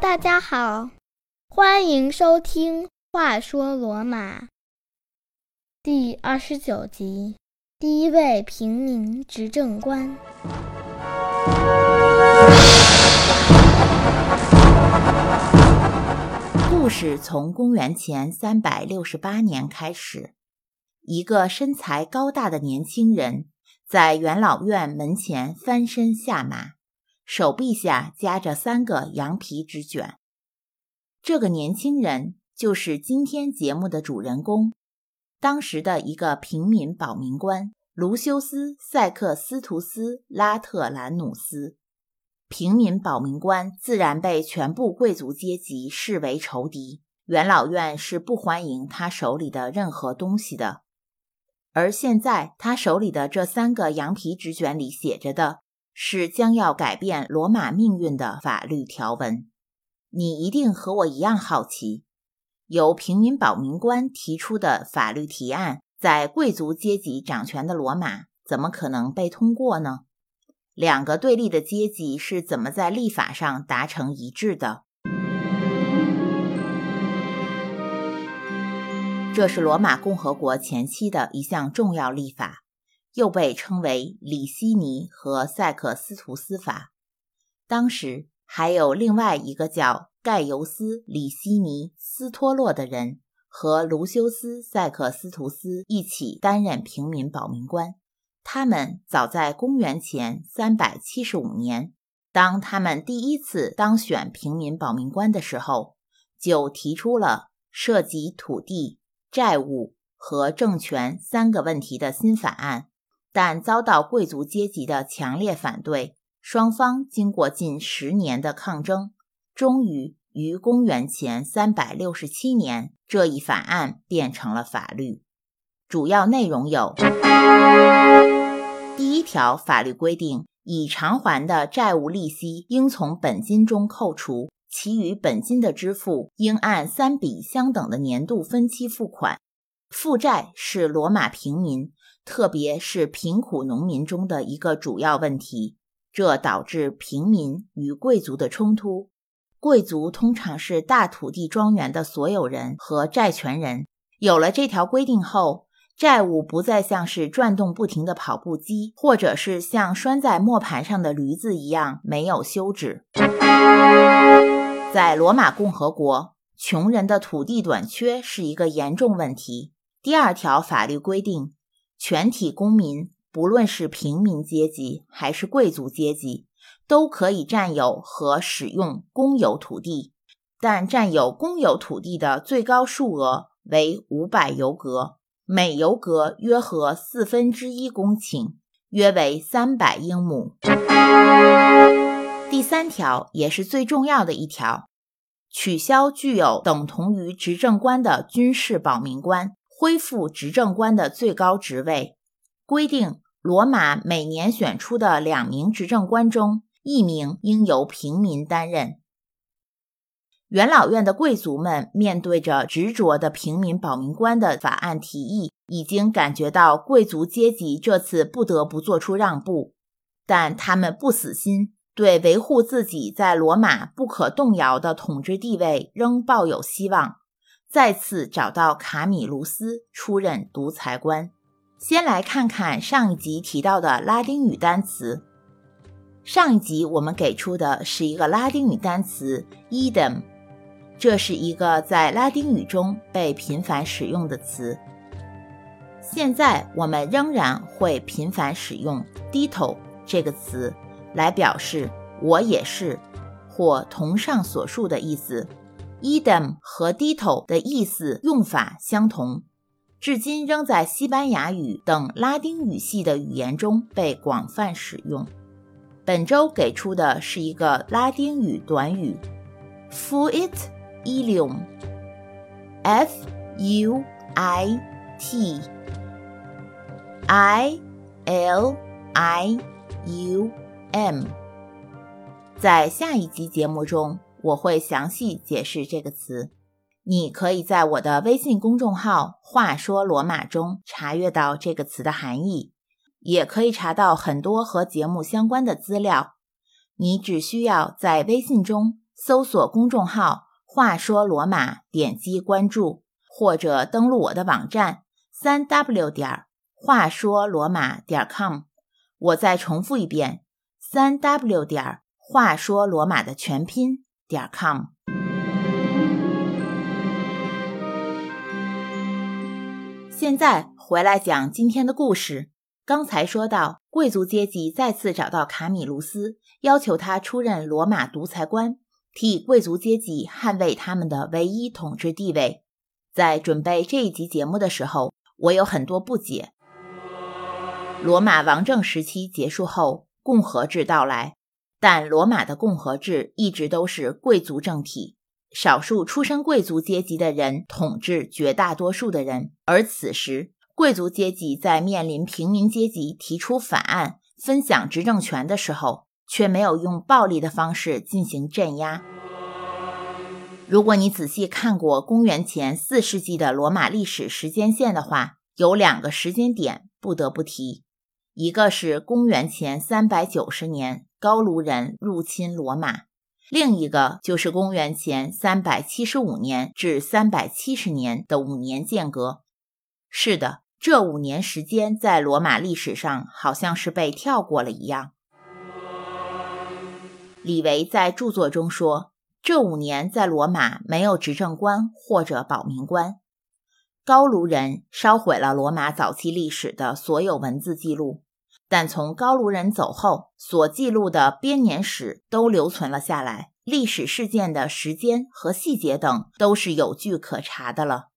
大家好，欢迎收听《话说罗马》第二十九集：第一位平民执政官。故事从公元前三百六十八年开始，一个身材高大的年轻人在元老院门前翻身下马。手臂下夹着三个羊皮纸卷。这个年轻人就是今天节目的主人公，当时的一个平民保民官卢修斯·塞克斯图斯·拉特兰努斯。平民保民官自然被全部贵族阶级视为仇敌，元老院是不欢迎他手里的任何东西的。而现在，他手里的这三个羊皮纸卷里写着的。是将要改变罗马命运的法律条文。你一定和我一样好奇，由平民保民官提出的法律提案，在贵族阶级掌权的罗马，怎么可能被通过呢？两个对立的阶级是怎么在立法上达成一致的？这是罗马共和国前期的一项重要立法。又被称为里希尼和塞克斯图斯法。当时还有另外一个叫盖尤斯·里希尼斯托洛的人和卢修斯·塞克斯图斯一起担任平民保民官。他们早在公元前375年，当他们第一次当选平民保民官的时候，就提出了涉及土地、债务和政权三个问题的新法案。但遭到贵族阶级的强烈反对，双方经过近十年的抗争，终于于公元前367年，这一法案变成了法律。主要内容有：第一条法律规定，已偿还的债务利息应从本金中扣除，其余本金的支付应按三笔相等的年度分期付款。负债是罗马平民。特别是贫苦农民中的一个主要问题，这导致平民与贵族的冲突。贵族通常是大土地庄园的所有人和债权人。有了这条规定后，债务不再像是转动不停的跑步机，或者是像拴在磨盘上的驴子一样没有休止。在罗马共和国，穷人的土地短缺是一个严重问题。第二条法律规定。全体公民，不论是平民阶级还是贵族阶级，都可以占有和使用公有土地，但占有公有土地的最高数额为五百尤格，每尤格约合四分之一公顷，约为三百英亩。第三条也是最重要的一条，取消具有等同于执政官的军事保民官。恢复执政官的最高职位，规定罗马每年选出的两名执政官中，一名应由平民担任。元老院的贵族们面对着执着的平民保民官的法案提议，已经感觉到贵族阶级这次不得不做出让步，但他们不死心，对维护自己在罗马不可动摇的统治地位仍抱有希望。再次找到卡米卢斯出任独裁官。先来看看上一集提到的拉丁语单词。上一集我们给出的是一个拉丁语单词 “edem”，这是一个在拉丁语中被频繁使用的词。现在我们仍然会频繁使用 “dito” 这个词来表示“我也是”或同上所述的意思。Idem 和 dito 的意思用法相同，至今仍在西班牙语等拉丁语系的语言中被广泛使用。本周给出的是一个拉丁语短语：fuit ilium，f u i t i l i u m。在下一集节目中。我会详细解释这个词，你可以在我的微信公众号“话说罗马”中查阅到这个词的含义，也可以查到很多和节目相关的资料。你只需要在微信中搜索公众号“话说罗马”，点击关注，或者登录我的网站三 w 点话说罗马点 com。我再重复一遍：三 w 点话说罗马的全拼点 com。现在回来讲今天的故事。刚才说到，贵族阶级再次找到卡米卢斯，要求他出任罗马独裁官，替贵族阶级捍卫他们的唯一统治地位。在准备这一集节目的时候，我有很多不解。罗马王政时期结束后，共和制到来，但罗马的共和制一直都是贵族政体，少数出身贵族阶级的人统治绝大多数的人，而此时。贵族阶级在面临平民阶级提出反案、分享执政权的时候，却没有用暴力的方式进行镇压。如果你仔细看过公元前四世纪的罗马历史时间线的话，有两个时间点不得不提，一个是公元前三百九十年高卢人入侵罗马，另一个就是公元前三百七十五年至三百七十年的五年间隔。是的。这五年时间在罗马历史上好像是被跳过了一样。李维在著作中说，这五年在罗马没有执政官或者保民官。高卢人烧毁了罗马早期历史的所有文字记录，但从高卢人走后所记录的编年史都留存了下来，历史事件的时间和细节等都是有据可查的了。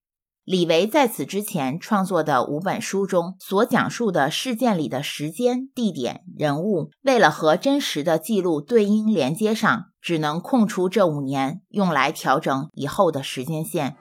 李维在此之前创作的五本书中所讲述的事件里的时间、地点、人物，为了和真实的记录对应连接上，只能空出这五年用来调整以后的时间线。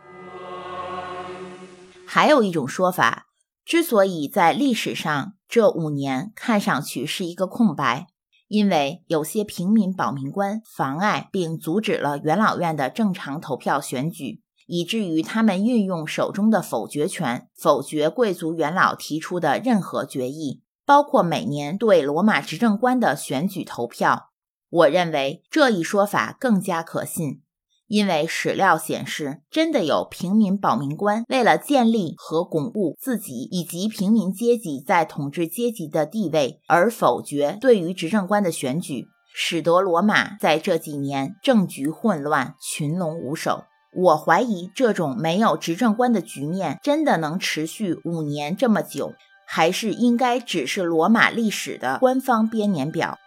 还有一种说法，之所以在历史上这五年看上去是一个空白，因为有些平民保民官妨碍并阻止了元老院的正常投票选举。以至于他们运用手中的否决权，否决贵族元老提出的任何决议，包括每年对罗马执政官的选举投票。我认为这一说法更加可信，因为史料显示，真的有平民保民官为了建立和巩固自己以及平民阶级在统治阶级的地位，而否决对于执政官的选举，使得罗马在这几年政局混乱，群龙无首。我怀疑这种没有执政官的局面真的能持续五年这么久，还是应该只是罗马历史的官方编年表。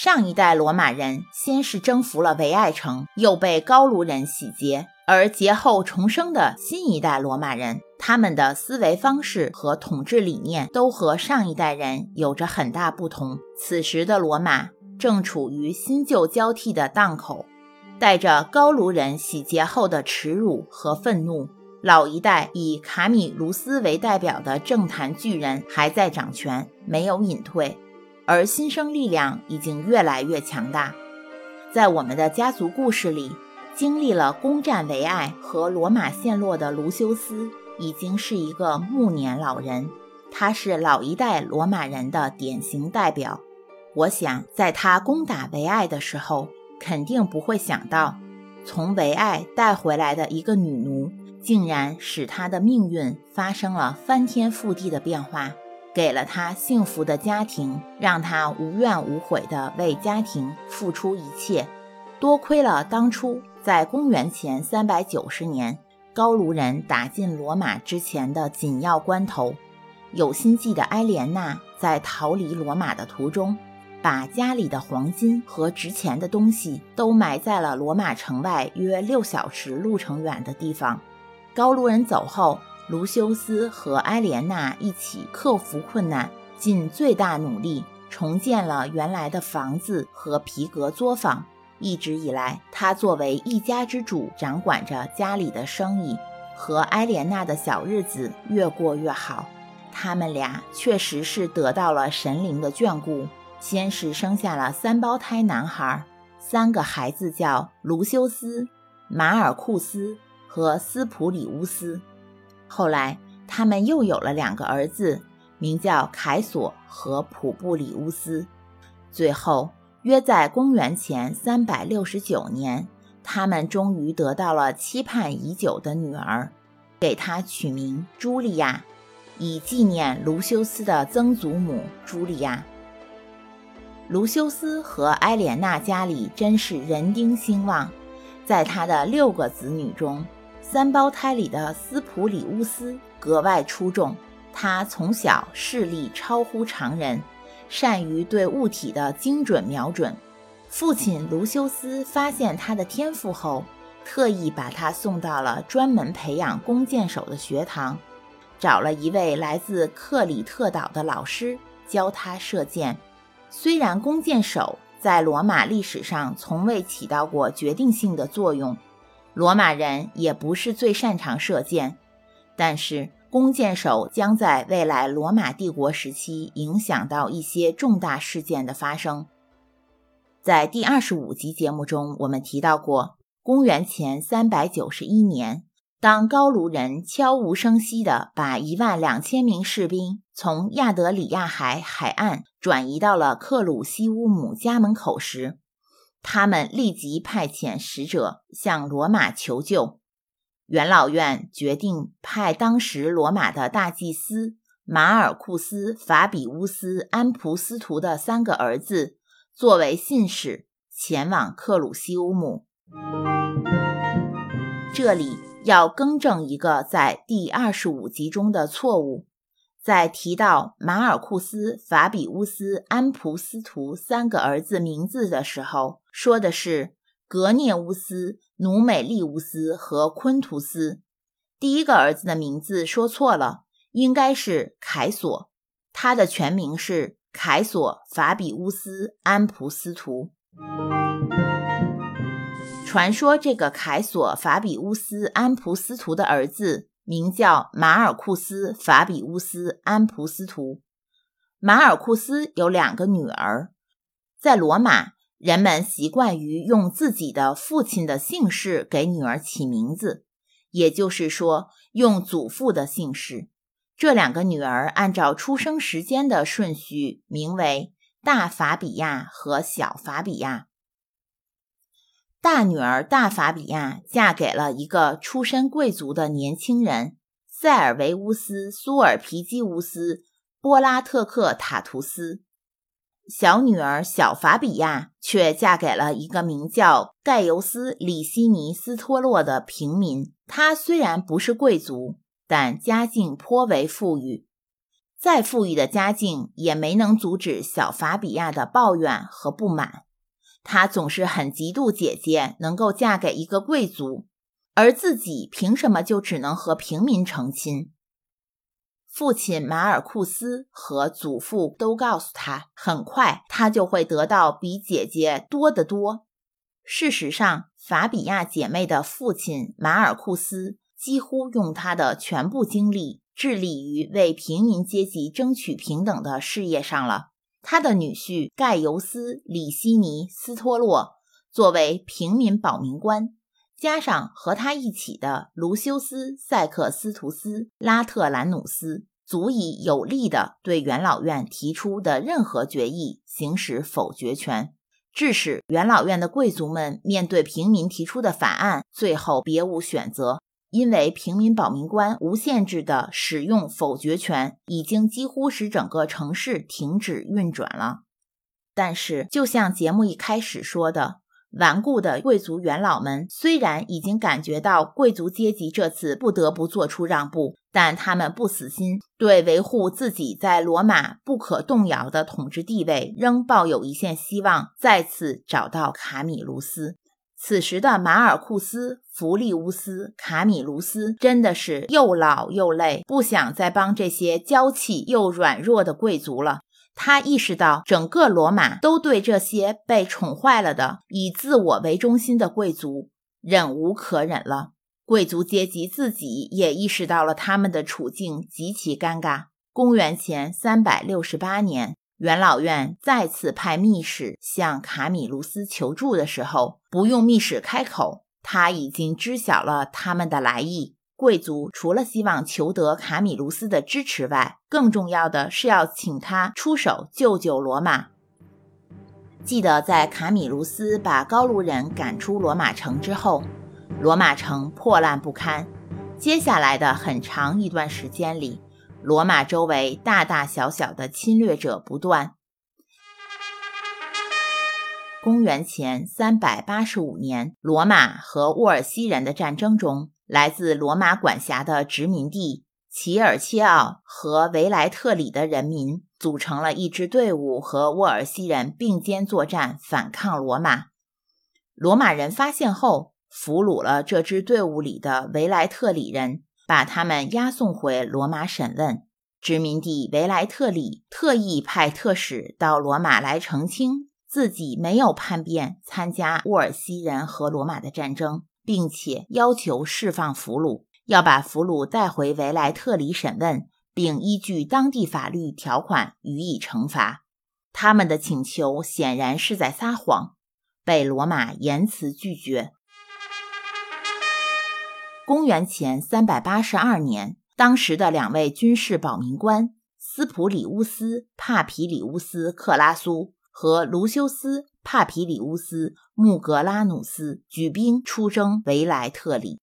上一代罗马人先是征服了维埃城，又被高卢人洗劫，而劫后重生的新一代罗马人，他们的思维方式和统治理念都和上一代人有着很大不同。此时的罗马正处于新旧交替的档口。带着高卢人洗劫后的耻辱和愤怒，老一代以卡米卢斯为代表的政坛巨人还在掌权，没有隐退，而新生力量已经越来越强大。在我们的家族故事里，经历了攻占维埃和罗马陷落的卢修斯已经是一个暮年老人，他是老一代罗马人的典型代表。我想，在他攻打维埃的时候。肯定不会想到，从维埃带回来的一个女奴，竟然使他的命运发生了翻天覆地的变化，给了他幸福的家庭，让他无怨无悔地为家庭付出一切。多亏了当初在公元前三百九十年，高卢人打进罗马之前的紧要关头，有心计的埃莲娜在逃离罗马的途中。把家里的黄金和值钱的东西都埋在了罗马城外约六小时路程远的地方。高卢人走后，卢修斯和埃莲娜一起克服困难，尽最大努力重建了原来的房子和皮革作坊。一直以来，他作为一家之主，掌管着家里的生意，和埃莲娜的小日子越过越好。他们俩确实是得到了神灵的眷顾。先是生下了三胞胎男孩，三个孩子叫卢修斯、马尔库斯和斯普里乌斯。后来他们又有了两个儿子，名叫凯索和普布里乌斯。最后，约在公元前三百六十九年，他们终于得到了期盼已久的女儿，给她取名茱莉亚，以纪念卢修斯的曾祖母茱莉亚。卢修斯和埃莲娜家里真是人丁兴旺，在他的六个子女中，三胞胎里的斯普里乌斯格外出众。他从小视力超乎常人，善于对物体的精准瞄准。父亲卢修斯发现他的天赋后，特意把他送到了专门培养弓箭手的学堂，找了一位来自克里特岛的老师教他射箭。虽然弓箭手在罗马历史上从未起到过决定性的作用，罗马人也不是最擅长射箭，但是弓箭手将在未来罗马帝国时期影响到一些重大事件的发生。在第二十五集节目中，我们提到过，公元前三百九十一年。当高卢人悄无声息地把一万两千名士兵从亚德里亚海海岸转移到了克鲁西乌姆家门口时，他们立即派遣使者向罗马求救。元老院决定派当时罗马的大祭司马尔库斯、法比乌斯、安普斯图的三个儿子作为信使前往克鲁西乌姆。这里。要更正一个在第二十五集中的错误，在提到马尔库斯、法比乌斯、安普斯图三个儿子名字的时候，说的是格涅乌斯、努美利乌斯和昆图斯。第一个儿子的名字说错了，应该是凯索，他的全名是凯索法比乌斯安普斯图。传说这个凯索法比乌斯安普斯图的儿子名叫马尔库斯法比乌斯安普斯图。马尔库斯有两个女儿，在罗马，人们习惯于用自己的父亲的姓氏给女儿起名字，也就是说，用祖父的姓氏。这两个女儿按照出生时间的顺序，名为大法比亚和小法比亚。大女儿大法比亚嫁给了一个出身贵族的年轻人塞尔维乌斯·苏尔皮基乌斯·波拉特克塔图斯，小女儿小法比亚却嫁给了一个名叫盖尤斯·里西尼斯托洛的平民。他虽然不是贵族，但家境颇为富裕。再富裕的家境也没能阻止小法比亚的抱怨和不满。他总是很嫉妒姐姐能够嫁给一个贵族，而自己凭什么就只能和平民成亲？父亲马尔库斯和祖父都告诉他，很快他就会得到比姐姐多得多。事实上，法比亚姐妹的父亲马尔库斯几乎用他的全部精力致力于为平民阶级争取平等的事业上了。他的女婿盖尤斯·里西尼斯托洛作为平民保民官，加上和他一起的卢修斯·塞克斯图斯·拉特兰努斯，足以有力地对元老院提出的任何决议行使否决权，致使元老院的贵族们面对平民提出的法案，最后别无选择。因为平民保民官无限制的使用否决权，已经几乎使整个城市停止运转了。但是，就像节目一开始说的，顽固的贵族元老们虽然已经感觉到贵族阶级这次不得不做出让步，但他们不死心，对维护自己在罗马不可动摇的统治地位仍抱有一线希望，再次找到卡米卢斯。此时的马尔库斯·弗利乌斯·卡米卢斯真的是又老又累，不想再帮这些娇气又软弱的贵族了。他意识到，整个罗马都对这些被宠坏了的、以自我为中心的贵族忍无可忍了。贵族阶级自己也意识到了他们的处境极其尴尬。公元前三百六十八年。元老院再次派密使向卡米卢斯求助的时候，不用密使开口，他已经知晓了他们的来意。贵族除了希望求得卡米卢斯的支持外，更重要的是要请他出手救救罗马。记得在卡米卢斯把高卢人赶出罗马城之后，罗马城破烂不堪。接下来的很长一段时间里，罗马周围大大小小的侵略者不断。公元前三百八十五年，罗马和沃尔西人的战争中，来自罗马管辖的殖民地齐尔切奥和维莱特里的人民。组成了一支队伍，和沃尔西人并肩作战，反抗罗马。罗马人发现后，俘虏了这支队伍里的维莱特里人，把他们押送回罗马审问。殖民地维莱特里特意派特使到罗马来澄清，自己没有叛变，参加沃尔西人和罗马的战争，并且要求释放俘虏，要把俘虏带回维莱特里审问。并依据当地法律条款予以惩罚。他们的请求显然是在撒谎，被罗马严词拒绝。公元前三百八十二年，当时的两位军事保民官斯普里乌斯·帕皮里乌斯·克拉苏和卢修斯·帕皮里乌斯·穆格拉努斯举兵出征维莱特里。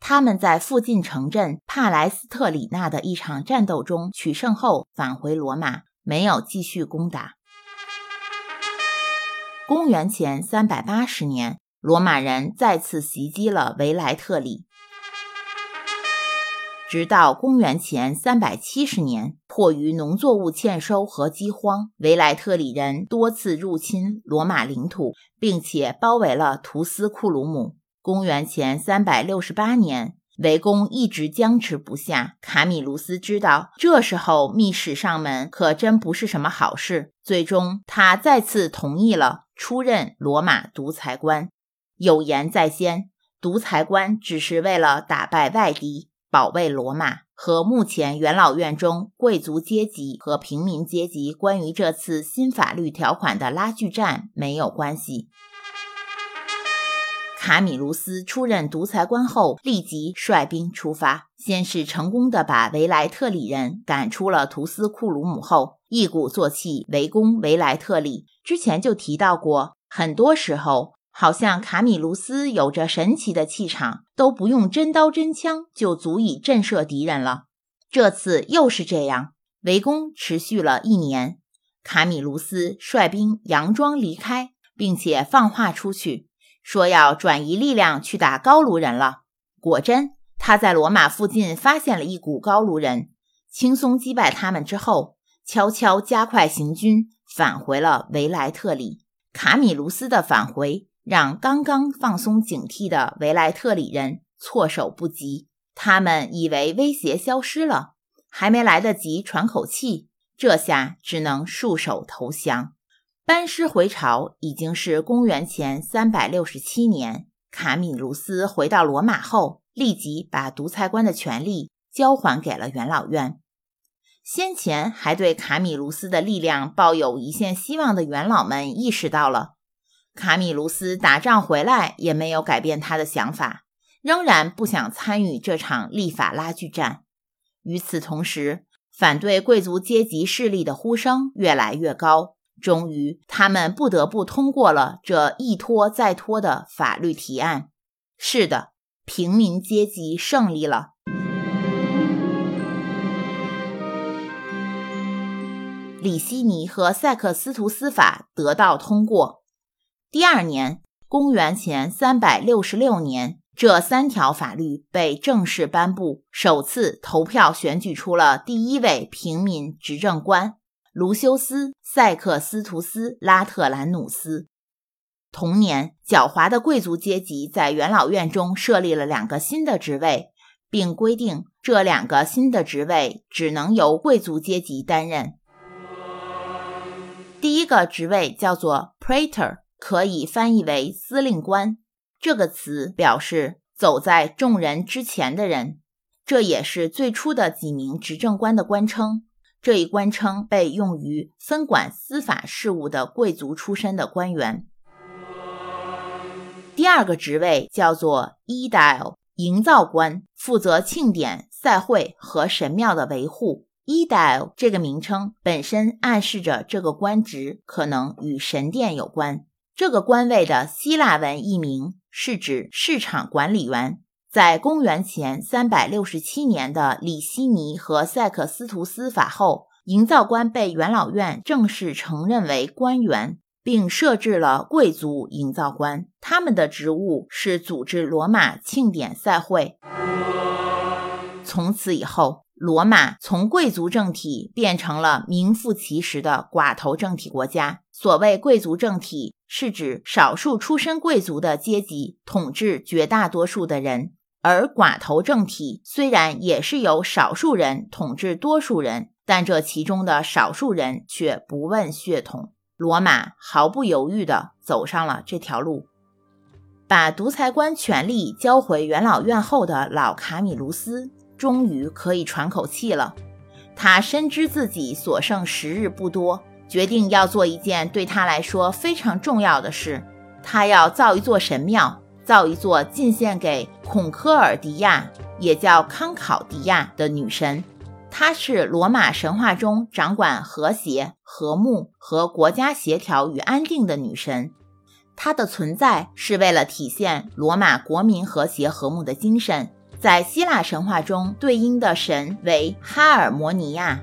他们在附近城镇帕莱斯特里纳的一场战斗中取胜后，返回罗马，没有继续攻打。公元前三百八十年，罗马人再次袭击了维莱特里，直到公元前三百七十年，迫于农作物欠收和饥荒，维莱特里人多次入侵罗马领土，并且包围了图斯库鲁姆。公元前三百六十八年，围攻一直僵持不下。卡米卢斯知道这时候密使上门可真不是什么好事，最终他再次同意了出任罗马独裁官。有言在先，独裁官只是为了打败外敌，保卫罗马，和目前元老院中贵族阶级和平民阶级关于这次新法律条款的拉锯战没有关系。卡米卢斯出任独裁官后，立即率兵出发。先是成功的把维莱特里人赶出了图斯库鲁姆，后一鼓作气围攻维莱特里。之前就提到过，很多时候好像卡米卢斯有着神奇的气场，都不用真刀真枪就足以震慑敌人了。这次又是这样，围攻持续了一年。卡米卢斯率兵佯装离开，并且放话出去。说要转移力量去打高卢人了。果真，他在罗马附近发现了一股高卢人，轻松击败他们之后，悄悄加快行军，返回了维莱特里。卡米卢斯的返回让刚刚放松警惕的维莱特里人措手不及，他们以为威胁消失了，还没来得及喘口气，这下只能束手投降。班师回朝已经是公元前三百六十七年。卡米卢斯回到罗马后，立即把独裁官的权力交还给了元老院。先前还对卡米卢斯的力量抱有一线希望的元老们意识到了，卡米卢斯打仗回来也没有改变他的想法，仍然不想参与这场立法拉锯战。与此同时，反对贵族阶级势力的呼声越来越高。终于，他们不得不通过了这一拖再拖的法律提案。是的，平民阶级胜利了。里希尼和塞克斯图斯法得到通过。第二年，公元前三百六十六年，这三条法律被正式颁布，首次投票选举出了第一位平民执政官。卢修斯·塞克斯图斯·拉特兰努斯。同年，狡猾的贵族阶级在元老院中设立了两个新的职位，并规定这两个新的职位只能由贵族阶级担任。第一个职位叫做 Praetor，可以翻译为司令官。这个词表示走在众人之前的人，这也是最初的几名执政官的官称。这一官称被用于分管司法事务的贵族出身的官员。第二个职位叫做 Edile，营造官，负责庆典、赛会和神庙的维护。“Edile” 这个名称本身暗示着这个官职可能与神殿有关。这个官位的希腊文译名是指市场管理员。在公元前三百六十七年的里希尼和塞克斯图斯法后，营造官被元老院正式承认为官员，并设置了贵族营造官。他们的职务是组织罗马庆典赛会。从此以后，罗马从贵族政体变成了名副其实的寡头政体国家。所谓贵族政体，是指少数出身贵族的阶级统治绝大多数的人。而寡头政体虽然也是由少数人统治多数人，但这其中的少数人却不问血统。罗马毫不犹豫地走上了这条路。把独裁官权力交回元老院后的老卡米卢斯终于可以喘口气了。他深知自己所剩时日不多，决定要做一件对他来说非常重要的事：他要造一座神庙。造一座进献给孔科尔迪亚，也叫康考迪亚的女神。她是罗马神话中掌管和谐、和睦和国家协调与安定的女神。她的存在是为了体现罗马国民和谐和睦的精神。在希腊神话中，对应的神为哈尔摩尼亚。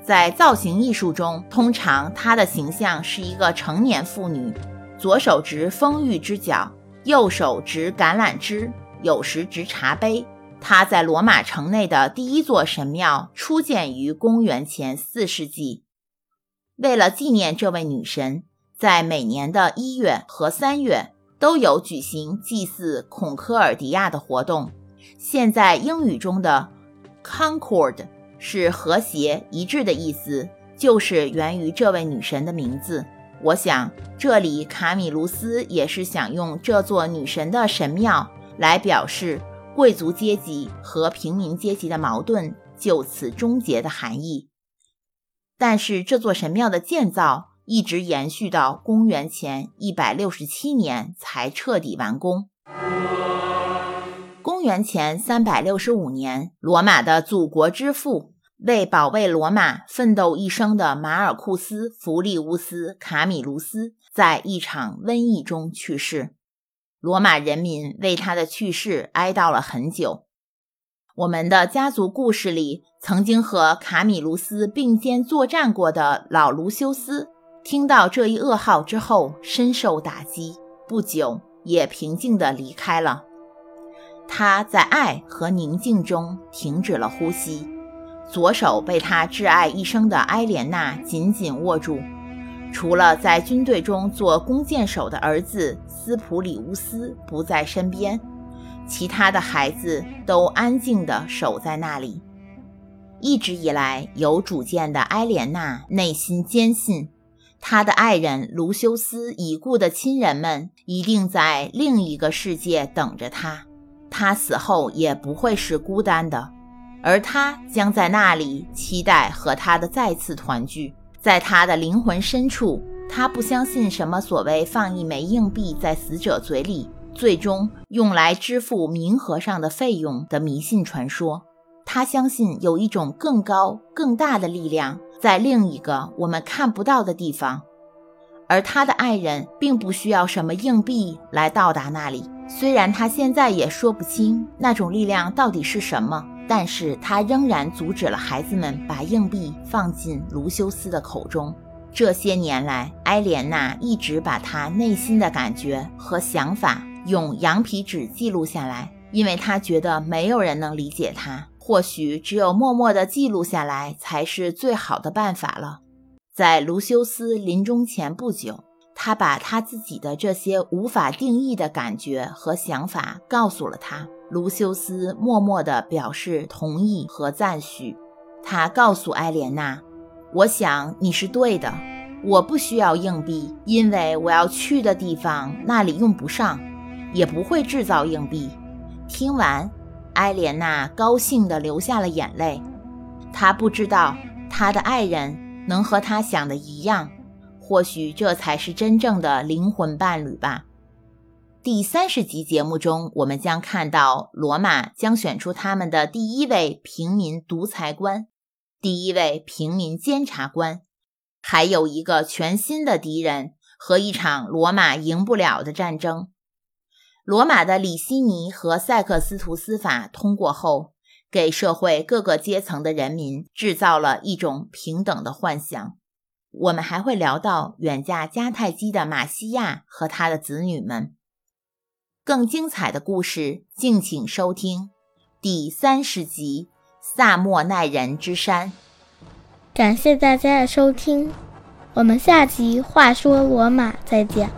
在造型艺术中，通常她的形象是一个成年妇女，左手执丰裕之角。右手执橄榄枝，有时执茶杯。他在罗马城内的第一座神庙初建于公元前四世纪。为了纪念这位女神，在每年的一月和三月都有举行祭祀孔科尔迪亚的活动。现在英语中的 Concord 是和谐一致的意思，就是源于这位女神的名字。我想，这里卡米卢斯也是想用这座女神的神庙来表示贵族阶级和平民阶级的矛盾就此终结的含义。但是，这座神庙的建造一直延续到公元前一百六十七年才彻底完工。公元前三百六十五年，罗马的祖国之父。为保卫罗马奋斗一生的马尔库斯·弗利乌斯·卡米卢斯在一场瘟疫中去世，罗马人民为他的去世哀悼了很久。我们的家族故事里，曾经和卡米卢斯并肩作战过的老卢修斯，听到这一噩耗之后，深受打击，不久也平静地离开了。他在爱和宁静中停止了呼吸。左手被他挚爱一生的埃莲娜紧紧握住，除了在军队中做弓箭手的儿子斯普里乌斯不在身边，其他的孩子都安静地守在那里。一直以来有主见的埃莲娜内心坚信，她的爱人卢修斯已故的亲人们一定在另一个世界等着她，他死后也不会是孤单的。而他将在那里期待和他的再次团聚。在他的灵魂深处，他不相信什么所谓放一枚硬币在死者嘴里，最终用来支付冥河上的费用的迷信传说。他相信有一种更高、更大的力量在另一个我们看不到的地方，而他的爱人并不需要什么硬币来到达那里。虽然他现在也说不清那种力量到底是什么。但是他仍然阻止了孩子们把硬币放进卢修斯的口中。这些年来，埃莲娜一直把她内心的感觉和想法用羊皮纸记录下来，因为她觉得没有人能理解她。或许只有默默地记录下来才是最好的办法了。在卢修斯临终前不久，他把他自己的这些无法定义的感觉和想法告诉了他。卢修斯默默地表示同意和赞许。他告诉艾莲娜：“我想你是对的，我不需要硬币，因为我要去的地方那里用不上，也不会制造硬币。”听完，艾莲娜高兴地流下了眼泪。她不知道她的爱人能和她想的一样，或许这才是真正的灵魂伴侣吧。第三十集节目中，我们将看到罗马将选出他们的第一位平民独裁官。第一位平民监察官，还有一个全新的敌人和一场罗马赢不了的战争。罗马的里希尼和塞克斯图斯法通过后，给社会各个阶层的人民制造了一种平等的幻想。我们还会聊到远嫁迦太基的马西亚和他的子女们。更精彩的故事，敬请收听第三十集《萨莫奈人之山》。感谢大家的收听，我们下集《话说罗马》再见。